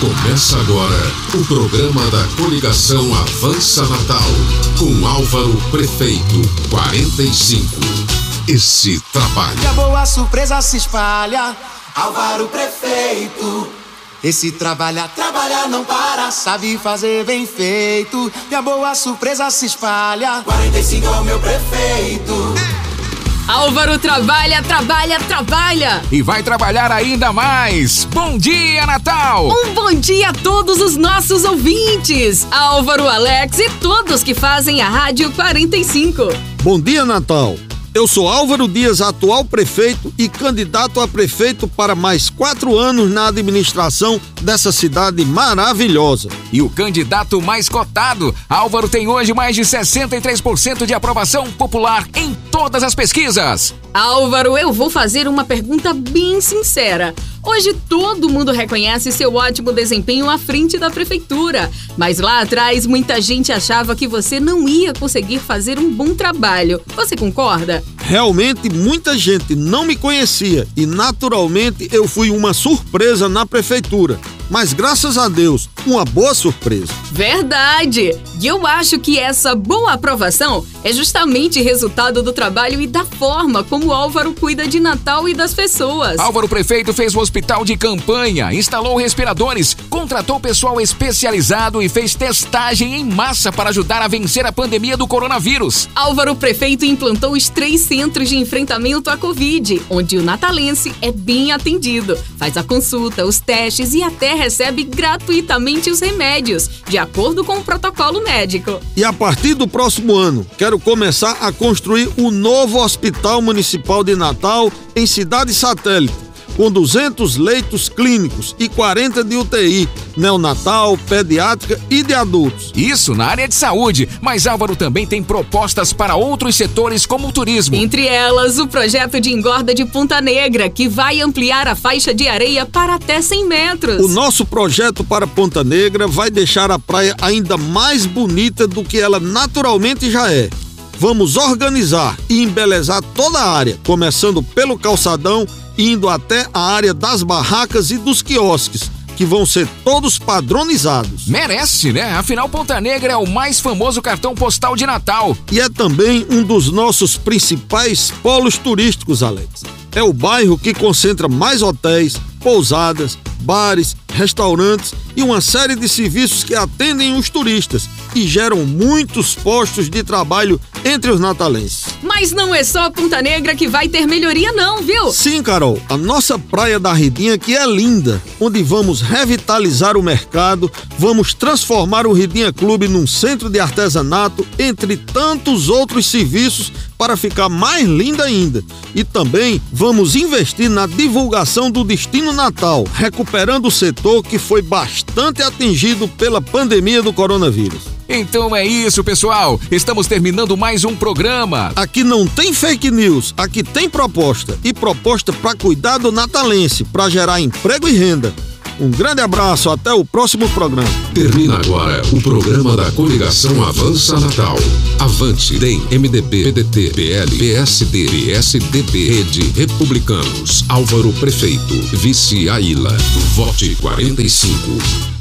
Começa agora o programa da coligação Avança Natal, com Álvaro Prefeito 45. Esse trabalho. E a boa surpresa se espalha, Álvaro Prefeito. Esse trabalha, trabalha, não para, sabe fazer bem feito. E a boa surpresa se espalha, 45 é o meu prefeito. Álvaro trabalha, trabalha, trabalha. E vai trabalhar ainda mais. Bom dia, Natal! Um bom dia a todos os nossos ouvintes. Álvaro, Alex e todos que fazem a Rádio 45. Bom dia, Natal. Eu sou Álvaro Dias, atual prefeito e candidato a prefeito para mais quatro anos na administração dessa cidade maravilhosa. E o candidato mais cotado, Álvaro tem hoje mais de 63% de aprovação popular em todas as pesquisas. Álvaro, eu vou fazer uma pergunta bem sincera. Hoje todo mundo reconhece seu ótimo desempenho à frente da prefeitura, mas lá atrás muita gente achava que você não ia conseguir fazer um bom trabalho. Você concorda? Realmente muita gente não me conhecia e naturalmente eu fui uma surpresa na prefeitura. Mas graças a Deus, uma boa surpresa. Verdade! E eu acho que essa boa aprovação é justamente resultado do trabalho e da forma como o Álvaro cuida de Natal e das pessoas. Álvaro Prefeito fez um hospital de campanha, instalou respiradores, contratou pessoal especializado e fez testagem em massa para ajudar a vencer a pandemia do coronavírus. Álvaro Prefeito implantou os três centros de enfrentamento à Covid, onde o natalense é bem atendido, faz a consulta, os testes e até recebe gratuitamente os remédios, de acordo com o protocolo médico. E a partir do próximo ano, quero começar a construir o novo Hospital Municipal de Natal em Cidade Satélite com 200 leitos clínicos e 40 de UTI, neonatal, pediátrica e de adultos. Isso na área de saúde, mas Álvaro também tem propostas para outros setores como o turismo. Entre elas, o projeto de engorda de Ponta Negra, que vai ampliar a faixa de areia para até 100 metros. O nosso projeto para Ponta Negra vai deixar a praia ainda mais bonita do que ela naturalmente já é. Vamos organizar e embelezar toda a área, começando pelo calçadão indo até a área das barracas e dos quiosques, que vão ser todos padronizados. Merece, né? Afinal, Ponta Negra é o mais famoso cartão postal de Natal. E é também um dos nossos principais polos turísticos, Alex. É o bairro que concentra mais hotéis, pousadas, bares, restaurantes e uma série de serviços que atendem os turistas e geram muitos postos de trabalho entre os natalenses. Mas não é só Ponta Negra que vai ter melhoria não, viu? Sim, Carol, a nossa praia da Ridinha que é linda, onde vamos revitalizar o mercado, vamos transformar o Ridinha Clube num centro de artesanato, entre tantos outros serviços para ficar mais linda ainda. E também vamos investir na divulgação do destino natal, recuperando o setor que foi bastante atingido pela pandemia do coronavírus. Então é isso, pessoal. Estamos terminando mais um programa. Aqui não tem fake news, aqui tem proposta. E proposta para cuidar do natalense, para gerar emprego e renda. Um grande abraço, até o próximo programa. Termina agora o programa da coligação Avança Natal. Avante, DEM, MDB, PDT, PL, PSD, PSDB, Rede, Republicanos, Álvaro Prefeito, Vice Aila. Vote 45.